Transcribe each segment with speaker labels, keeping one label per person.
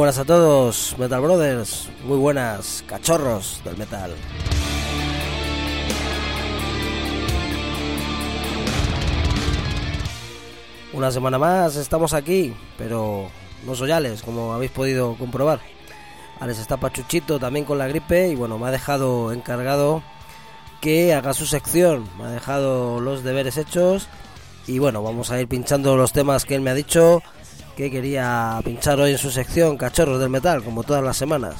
Speaker 1: Buenas a todos, Metal Brothers. Muy buenas, cachorros del metal. Una semana más estamos aquí, pero no soy Alex, como habéis podido comprobar. Alex está pachuchito también con la gripe y bueno, me ha dejado encargado que haga su sección. Me ha dejado los deberes hechos y bueno, vamos a ir pinchando los temas que él me ha dicho que quería pinchar hoy en su sección Cachorros del Metal, como todas las semanas.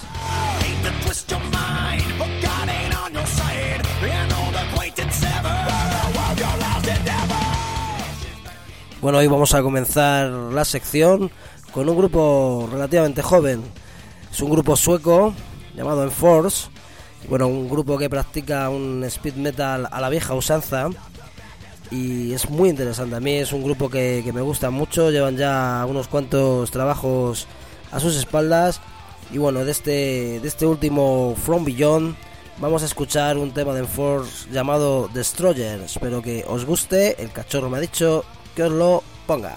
Speaker 1: Bueno, hoy vamos a comenzar la sección con un grupo relativamente joven. Es un grupo sueco llamado Enforce. Bueno, un grupo que practica un speed metal a la vieja usanza y es muy interesante. A mí es un grupo que, me gusta mucho, llevan ya unos cuantos trabajos a sus espaldas y bueno, de este, de este último From Beyond vamos a escuchar un tema de Enforce llamado Destroyer. Espero que os guste, el cachorro me ha dicho que os lo ponga.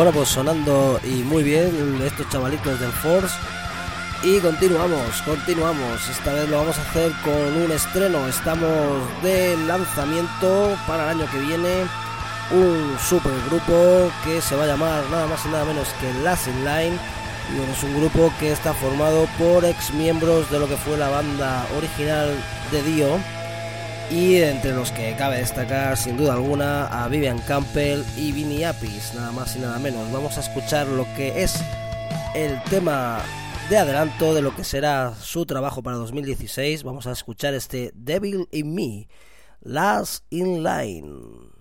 Speaker 1: Bueno, pues sonando y muy bien estos chavalitos del Force. Y continuamos, continuamos. Esta vez lo vamos a hacer con un estreno. Estamos de lanzamiento para el año que viene. Un super grupo que se va a llamar nada más y nada menos que Last in Line. Y es un grupo que está formado por ex miembros de lo que fue la banda original de Dio y entre los que cabe destacar sin duda alguna a Vivian Campbell y Vinny Apis, nada más y nada menos. Vamos a escuchar lo que es el tema
Speaker 2: de adelanto de lo que será su trabajo para 2016, vamos a escuchar este Devil in Me, Last in Line.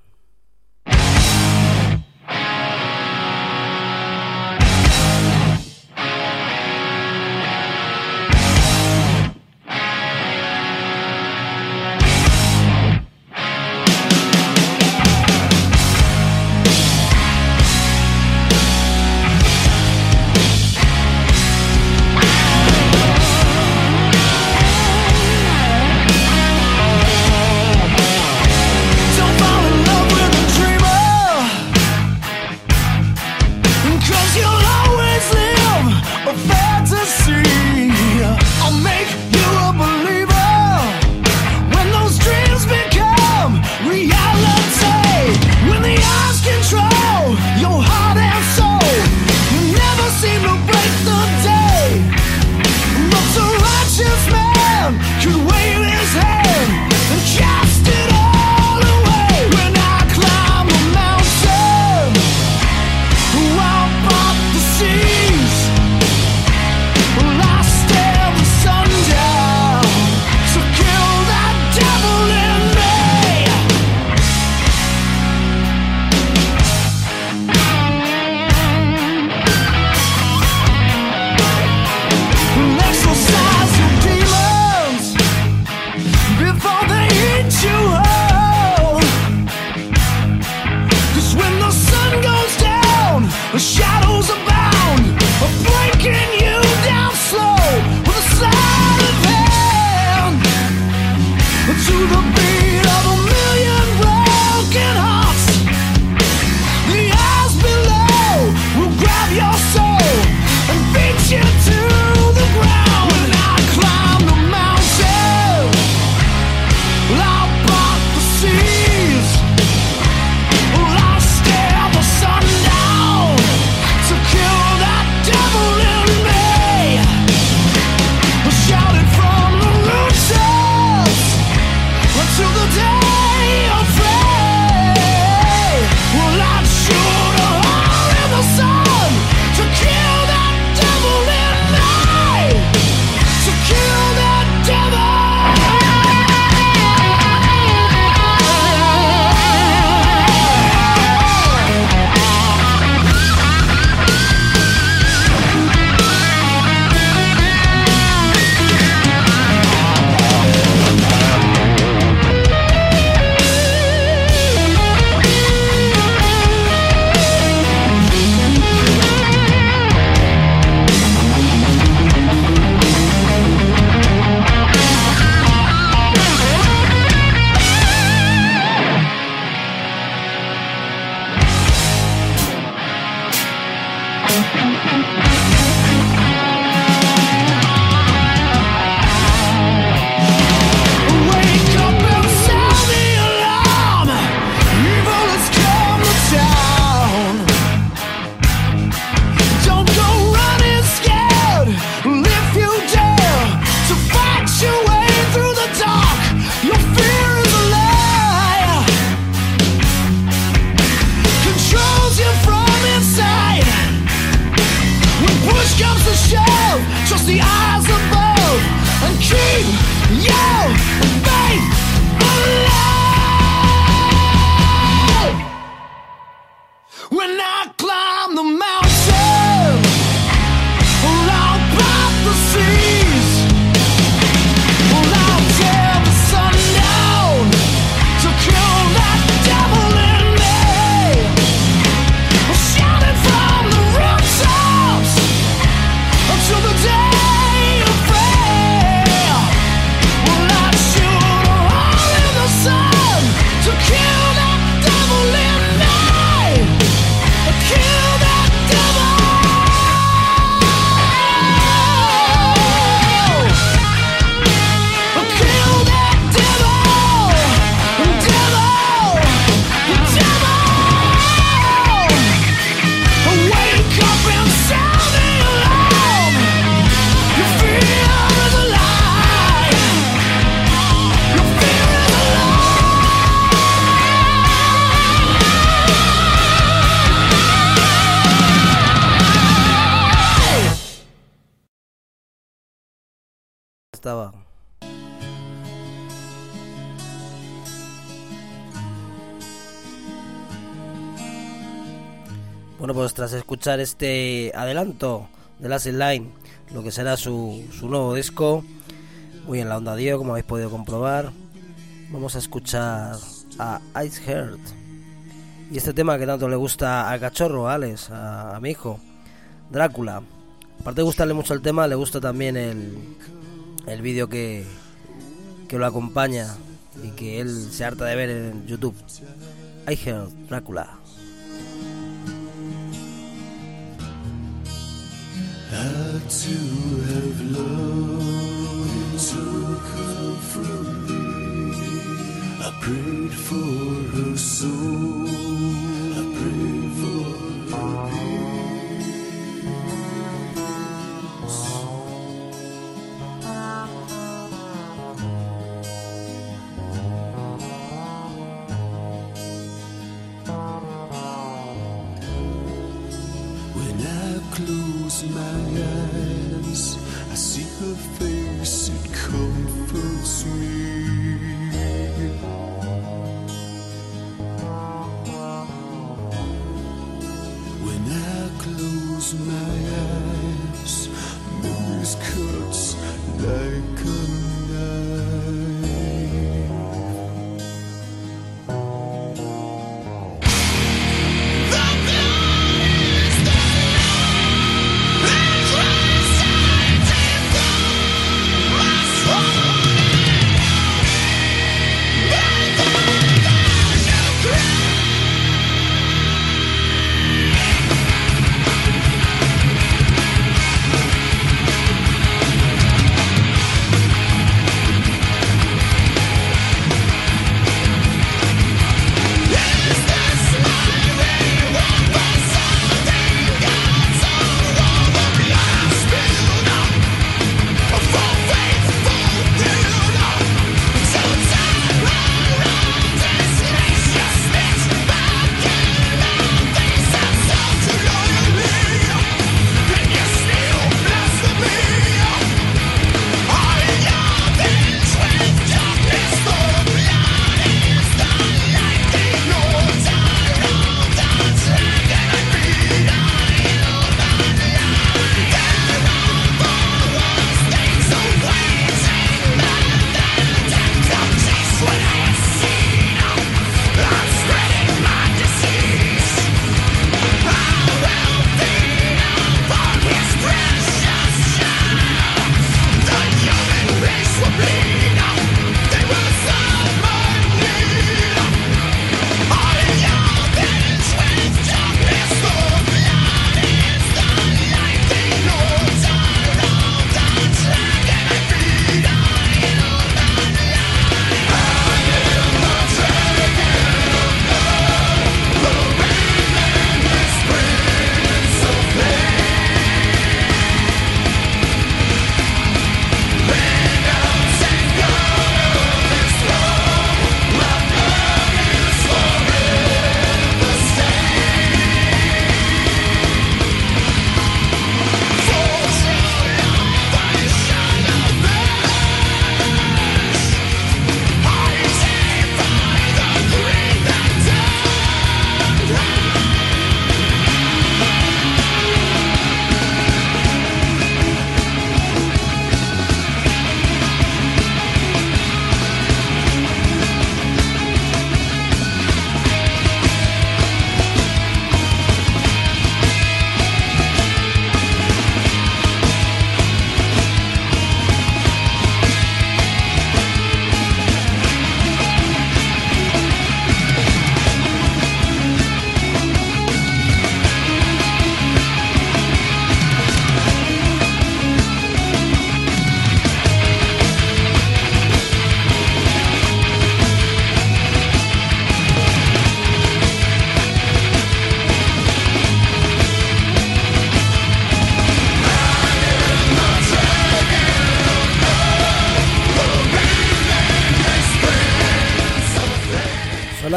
Speaker 2: estaban.
Speaker 1: Bueno, pues tras escuchar este adelanto de Las in Line, lo que será su, su nuevo disco, muy en la onda Dio, como habéis podido comprobar, vamos a escuchar a Ice Heart. Y este tema que tanto le gusta al cachorro, a Alex, a, a mi hijo, Drácula. Aparte de gustarle mucho el tema, le gusta también el, el vídeo que, que lo acompaña y que él se harta de ver en YouTube. I Drácula.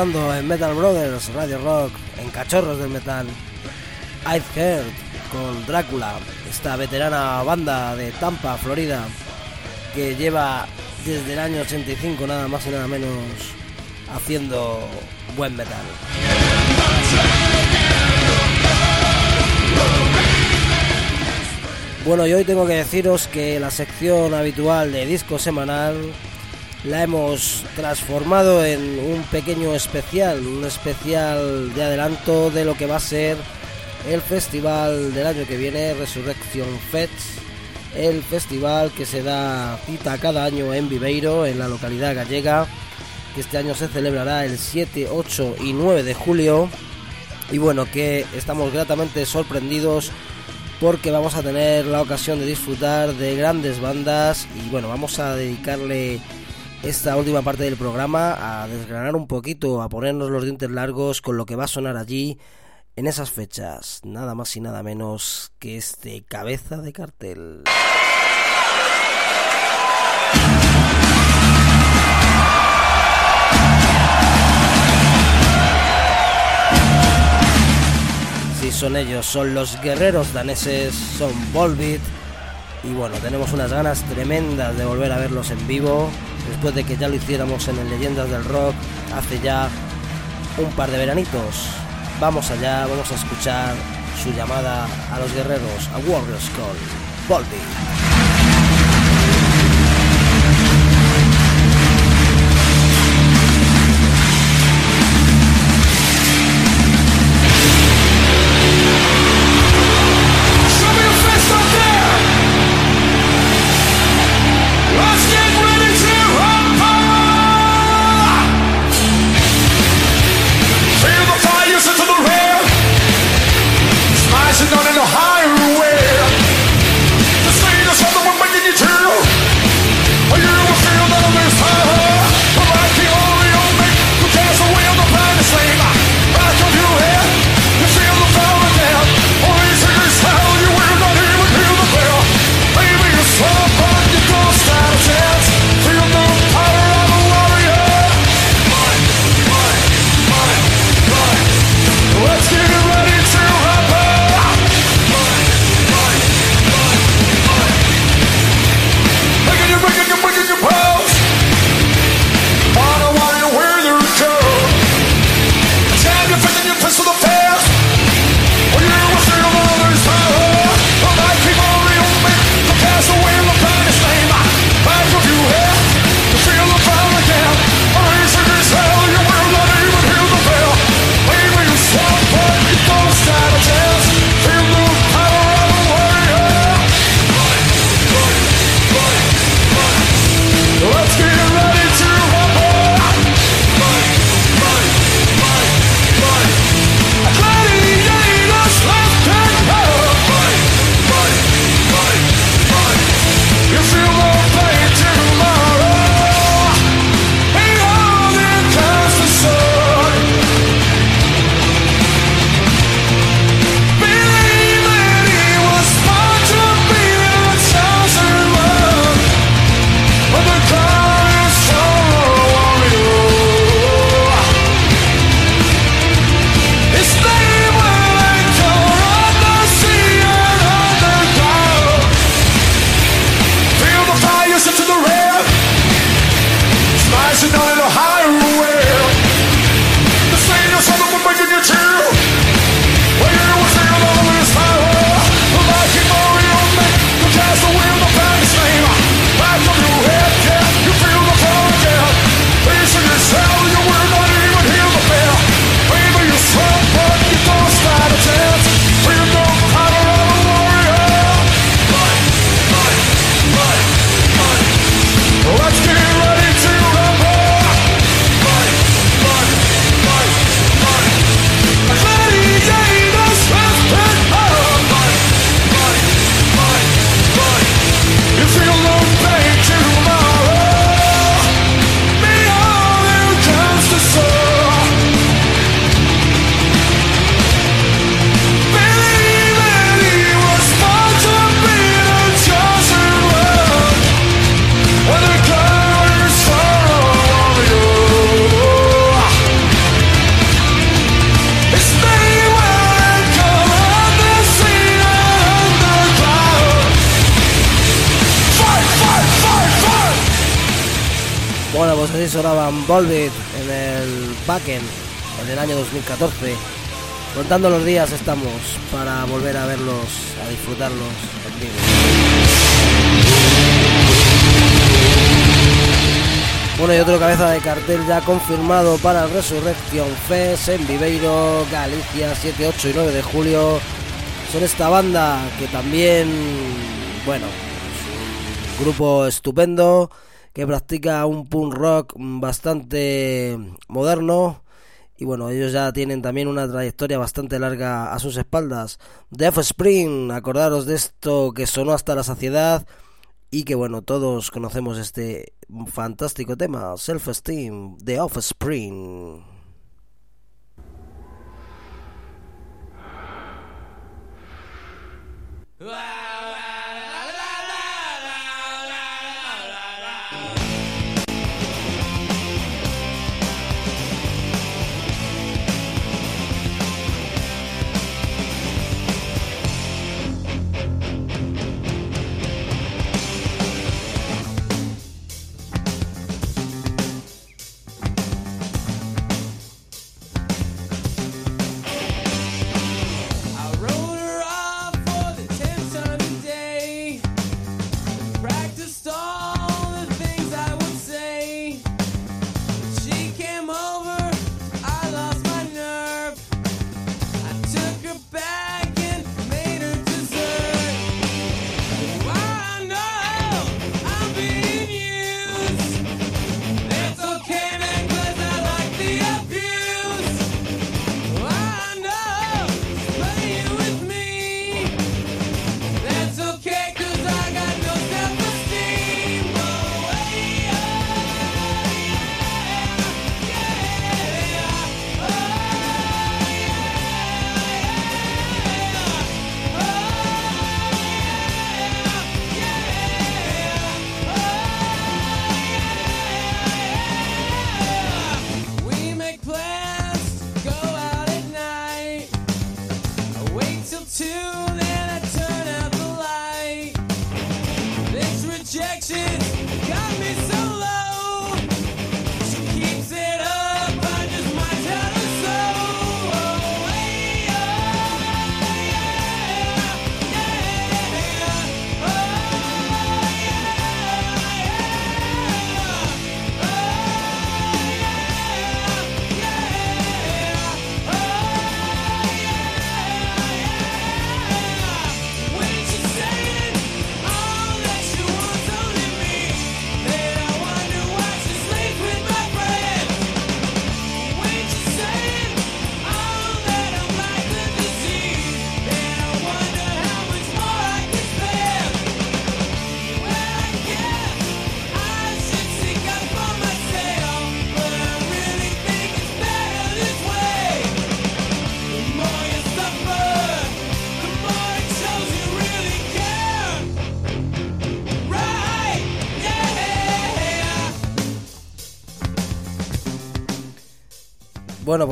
Speaker 1: En Metal Brothers, Radio Rock, en Cachorros del Metal. I've Heard con Drácula, esta veterana banda de Tampa, Florida, que lleva desde el año 85 nada más y nada menos haciendo buen metal.
Speaker 3: Bueno, y hoy tengo que deciros que la sección habitual de disco semanal la hemos transformado en un pequeño especial, un especial de adelanto de lo que va a ser el festival del año que viene, Resurrection Fest, el festival que se da cita cada año en Viveiro, en la localidad gallega, que este año se celebrará el 7, 8 y 9 de julio. Y bueno, que estamos gratamente sorprendidos porque vamos a tener la ocasión de disfrutar de grandes bandas y bueno, vamos a dedicarle esta última parte del programa a desgranar un poquito, a ponernos los dientes largos con lo que va a sonar allí en esas fechas, nada más y nada menos que este cabeza de cartel. son ellos, son los guerreros daneses, son Volbeat. Y bueno, tenemos unas ganas tremendas de volver a verlos en vivo, después de que ya lo hiciéramos en el Leyendas del Rock hace ya un par de veranitos. Vamos allá, vamos a escuchar su llamada a los guerreros, a Warriors Call. En el Backend en el año 2014.
Speaker 4: Contando los días estamos para volver a verlos, a disfrutarlos en vivo. Bueno, y otro cabeza de cartel ya confirmado para el Resurrection Fest en Viveiro, Galicia, 7, 8 y 9 de julio. Son esta banda que también, bueno, es un grupo estupendo que practica un punk rock bastante moderno. Y bueno, ellos ya tienen también una trayectoria bastante larga a sus espaldas. The Offspring, acordaros de esto que sonó hasta la saciedad y que bueno, todos conocemos este fantástico tema, Self Esteem, The Offspring. Bueno,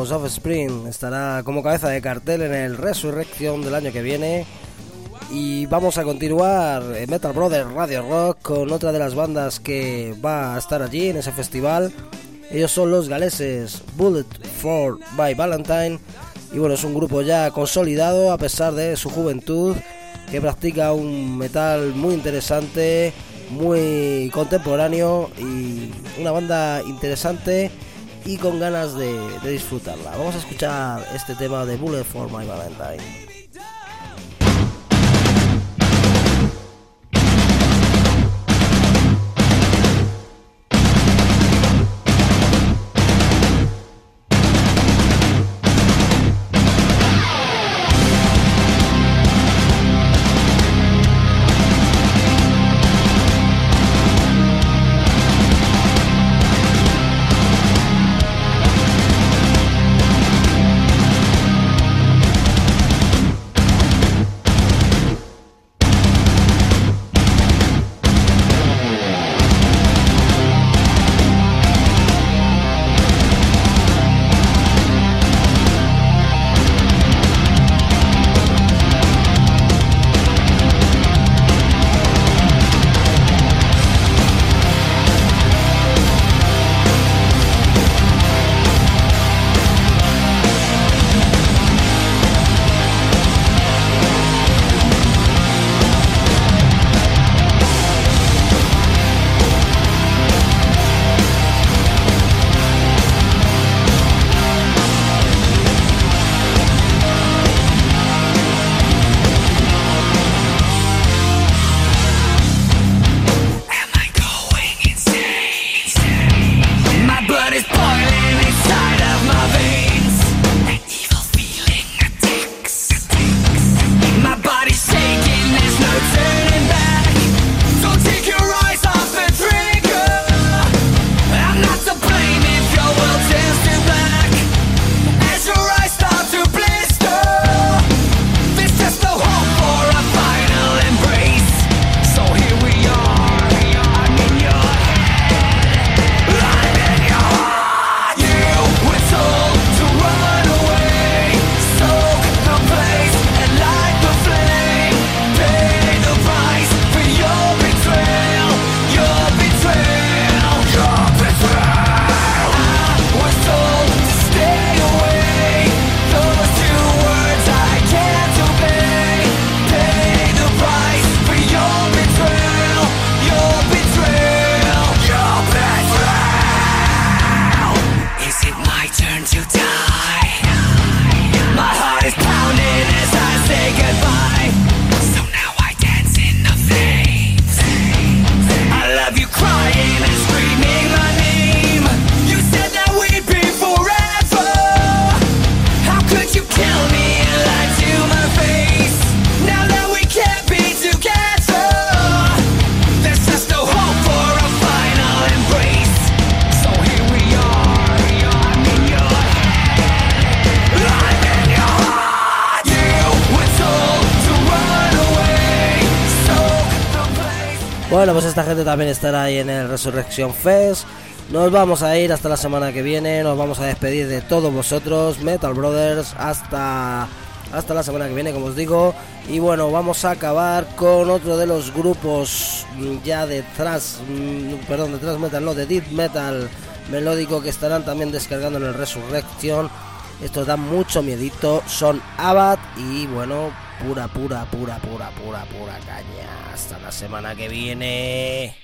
Speaker 4: pues Offspring estará como cabeza de cartel en el Resurrección del año que viene. Y vamos a continuar en Metal Brothers Radio Rock con otra de las bandas que va a estar allí en ese festival. Ellos son los galeses Bullet for by Valentine. Y bueno, es un grupo ya consolidado a pesar de su juventud, que practica un metal muy interesante, muy contemporáneo y una banda interesante y con ganas de, disfrutarla. Vamos a escuchar este tema de Bullet for My Valentine.
Speaker 1: Bueno, pues esta gente también estará ahí en el Resurrection Fest. Nos vamos a ir hasta la semana que viene. Nos vamos a despedir de todos vosotros, Metal Brothers, hasta hasta la semana que viene, como os digo. Y bueno, vamos a acabar con otro de los grupos ya de mm, perdón, de metal, no, de death metal melódico que estarán también descargando en el Resurrection. Estos dan mucho miedito, son Abad y bueno, pura, pura, pura, pura, pura, pura caña. Hasta la semana que viene.